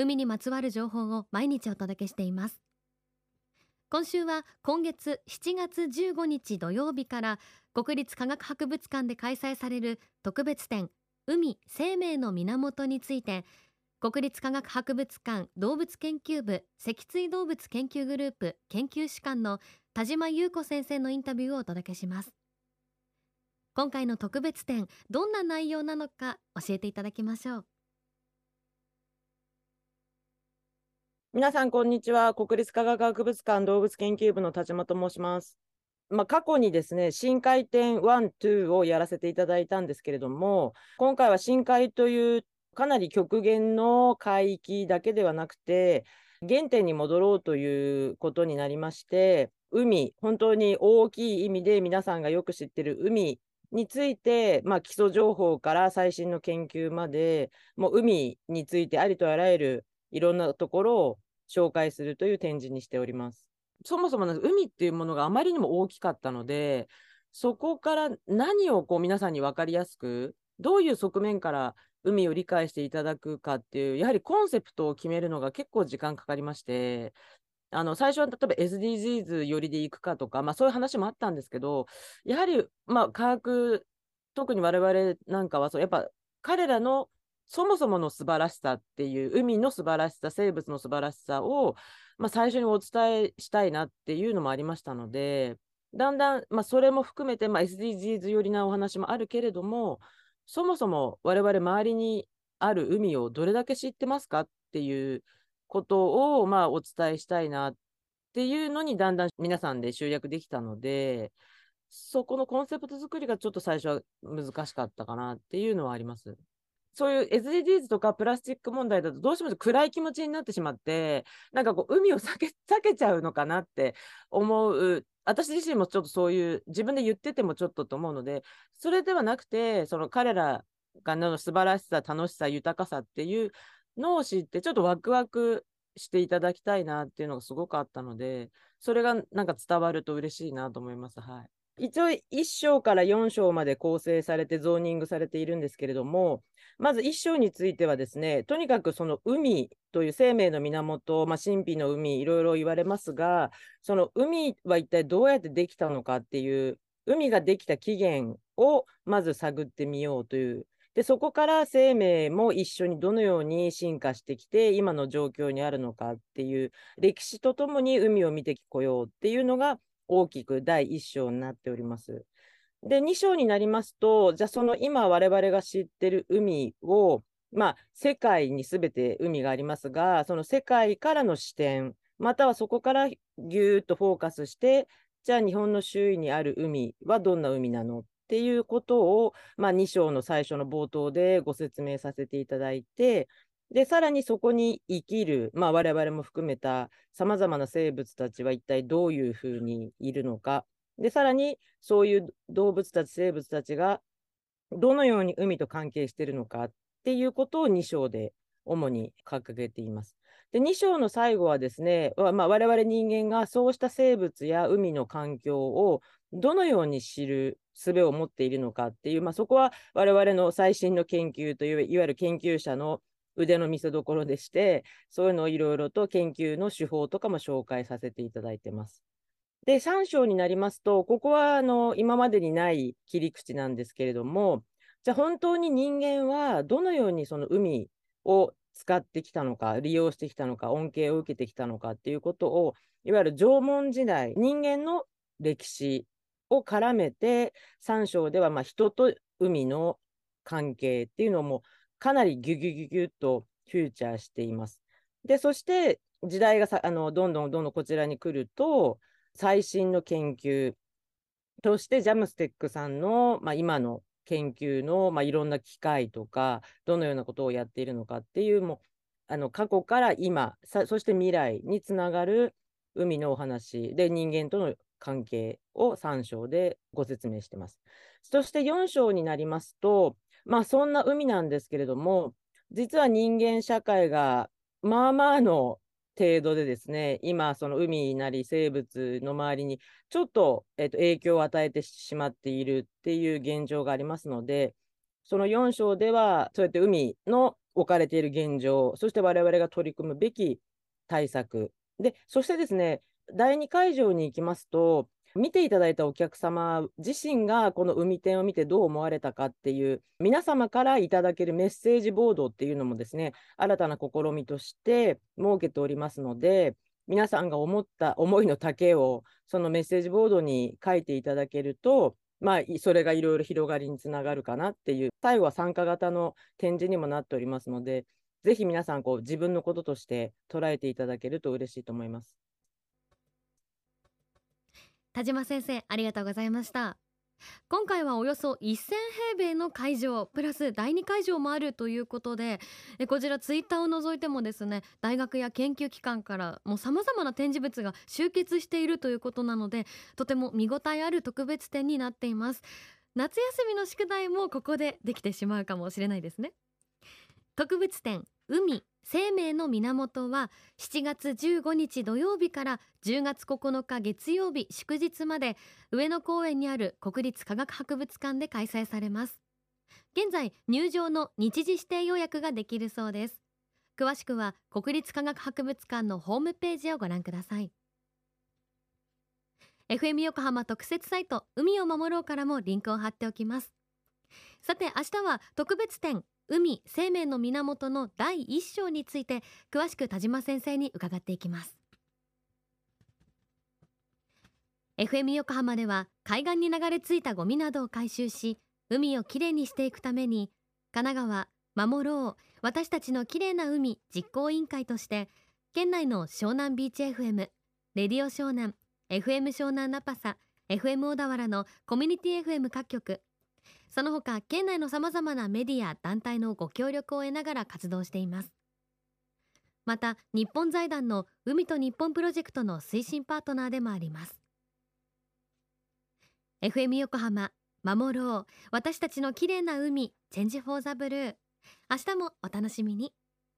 海にまつわる情報を毎日お届けしています。今週は今月7月15日土曜日から国立科学博物館で開催される特別展海生命の源について国立科学博物館動物研究部脊椎動物研究グループ研究士官の田島優子先生のインタビューをお届けします。今回の特別展どんな内容なのか教えていただきましょう。皆さん、こんにちは。国立科学博物館動物研究部の田島と申します。まあ、過去にですね、深海展1、2をやらせていただいたんですけれども、今回は深海というかなり極限の海域だけではなくて、原点に戻ろうということになりまして、海、本当に大きい意味で皆さんがよく知ってる海について、まあ、基礎情報から最新の研究まで、もう海についてありとあらゆるいろんなところを紹介するという展示にしております。そもそも海っていうものがあまりにも大きかったので、そこから何をこう皆さんに分かりやすく、どういう側面から海を理解していただくかっていう、やはりコンセプトを決めるのが結構時間かかりまして、あの最初は例えば SDGs 寄りでいくかとか、まあ、そういう話もあったんですけど、やはり、まあ、科学、特に我々なんかはそう、やっぱ彼らのそもそもの素晴らしさっていう海の素晴らしさ生物の素晴らしさを、まあ、最初にお伝えしたいなっていうのもありましたのでだんだん、まあ、それも含めて、まあ、SDGs 寄りなお話もあるけれどもそもそも我々周りにある海をどれだけ知ってますかっていうことを、まあ、お伝えしたいなっていうのにだんだん皆さんで集約できたのでそこのコンセプト作りがちょっと最初は難しかったかなっていうのはあります。そういう SDGs とかプラスチック問題だとどうしても暗い気持ちになってしまってなんかこう海を避け 避けちゃうのかなって思う私自身もちょっとそういう自分で言っててもちょっとと思うのでそれではなくてその彼らがの素晴らしさ楽しさ豊かさっていうのを知ってちょっとワクワクしていただきたいなっていうのがすごくあったのでそれがなんか伝わると嬉しいなと思います。はい一応1章から4章まで構成されてゾーニングされているんですけれども、まず1章についてはですね、とにかくその海という生命の源、まあ、神秘の海、いろいろ言われますが、その海は一体どうやってできたのかっていう、海ができた起源をまず探ってみようという。でそこから生命も一緒にどのように進化してきて今の状況にあるのかっていう歴史とともに海を見てこようっていうのが大きく第1章になっております。で、2章になりますと、じゃあその今我々が知ってる海を、まあ、世界にすべて海がありますが、その世界からの視点、またはそこからぎゅーっとフォーカスして、じゃあ日本の周囲にある海はどんな海なのっていうことを、まあ、2章の最初の冒頭でご説明させていただいて、で、さらにそこに生きる、まあ、我々も含めたさまざまな生物たちは一体どういうふうにいるのか。で、さらにそういう動物たち、生物たちがどのように海と関係しているのかっていうことを2章で主に掲げています。で、2章の最後はですね、まあ、我々人間がそうした生物や海の環境をどのように知る術を持っているのかっていう、まあ、そこは我々の最新の研究という、いわゆる研究者の腕の見せ所でして、そういうのをいろいろと研究の手法とかも紹介させていただいてます。で、3章になりますと、ここはあの今までにない切り口なんですけれども、じゃあ本当に人間はどのようにその海を使ってきたのか、利用してきたのか、恩恵を受けてきたのかっていうことを、いわゆる縄文時代、人間の歴史を絡めて、3章ではま人と海の関係っていうのもかなりギュギュギュギュッとフューチャーしています。で、そして時代がさあのどんどんどんどんこちらに来ると、最新の研究としてジャムステックさんの、まあ、今の研究の、まあ、いろんな機械とか、どのようなことをやっているのかっていう、もあの過去から今、そして未来につながる海のお話で人間との関係を3章でご説明してます。そして4章になりますと、まあそんな海なんですけれども、実は人間社会がまあまあの程度でですね、今、その海なり生物の周りにちょっと,、えー、と影響を与えてしまっているっていう現状がありますので、その4章では、そうやって海の置かれている現状、そして我々が取り組むべき対策、でそしてですね、第2会場に行きますと、見ていただいたお客様自身がこの海展を見てどう思われたかっていう皆様からいただけるメッセージボードっていうのもですね新たな試みとして設けておりますので皆さんが思った思いの丈をそのメッセージボードに書いていただけるとまあ、それがいろいろ広がりにつながるかなっていう、最後は参加型の展示にもなっておりますので、ぜひ皆さんこう自分のこととして捉えていただけると嬉しいと思います。田島先生ありがとうございました。今回はおよそ1000平米の会場プラス第2会場もあるということでこちらツイッターを除いてもですね大学や研究機関からもう様々な展示物が集結しているということなのでとても見応えある特別展になっています。夏休みの宿題もここでできてしまうかもしれないですね。特別展海。生命の源は7月15日土曜日から10月9日月曜日祝日まで上野公園にある国立科学博物館で開催されます。現在入場の日時指定予約ができるそうです。詳しくは国立科学博物館のホームページをご覧ください。FM 横浜特設サイト海を守ろうからもリンクを貼っておきます。さて明日は特別展海生命の源の第一章について詳しく田島先生に伺っていきます。FM 横浜では海岸に流れ着いたゴミなどを回収し海をきれいにしていくために神奈川守ろう私たちのきれいな海実行委員会として県内の湘南ビーチ FM レディオ湘南 FM 湘南ナパサ FM 小田原のコミュニティ FM 各局その他県内のさまざまなメディア団体のご協力を得ながら活動しています。また日本財団の海と日本プロジェクトの推進パートナーでもあります。FM 横浜守ろう。私たちの綺麗な海チェンジフォーザブルー。明日もお楽しみに。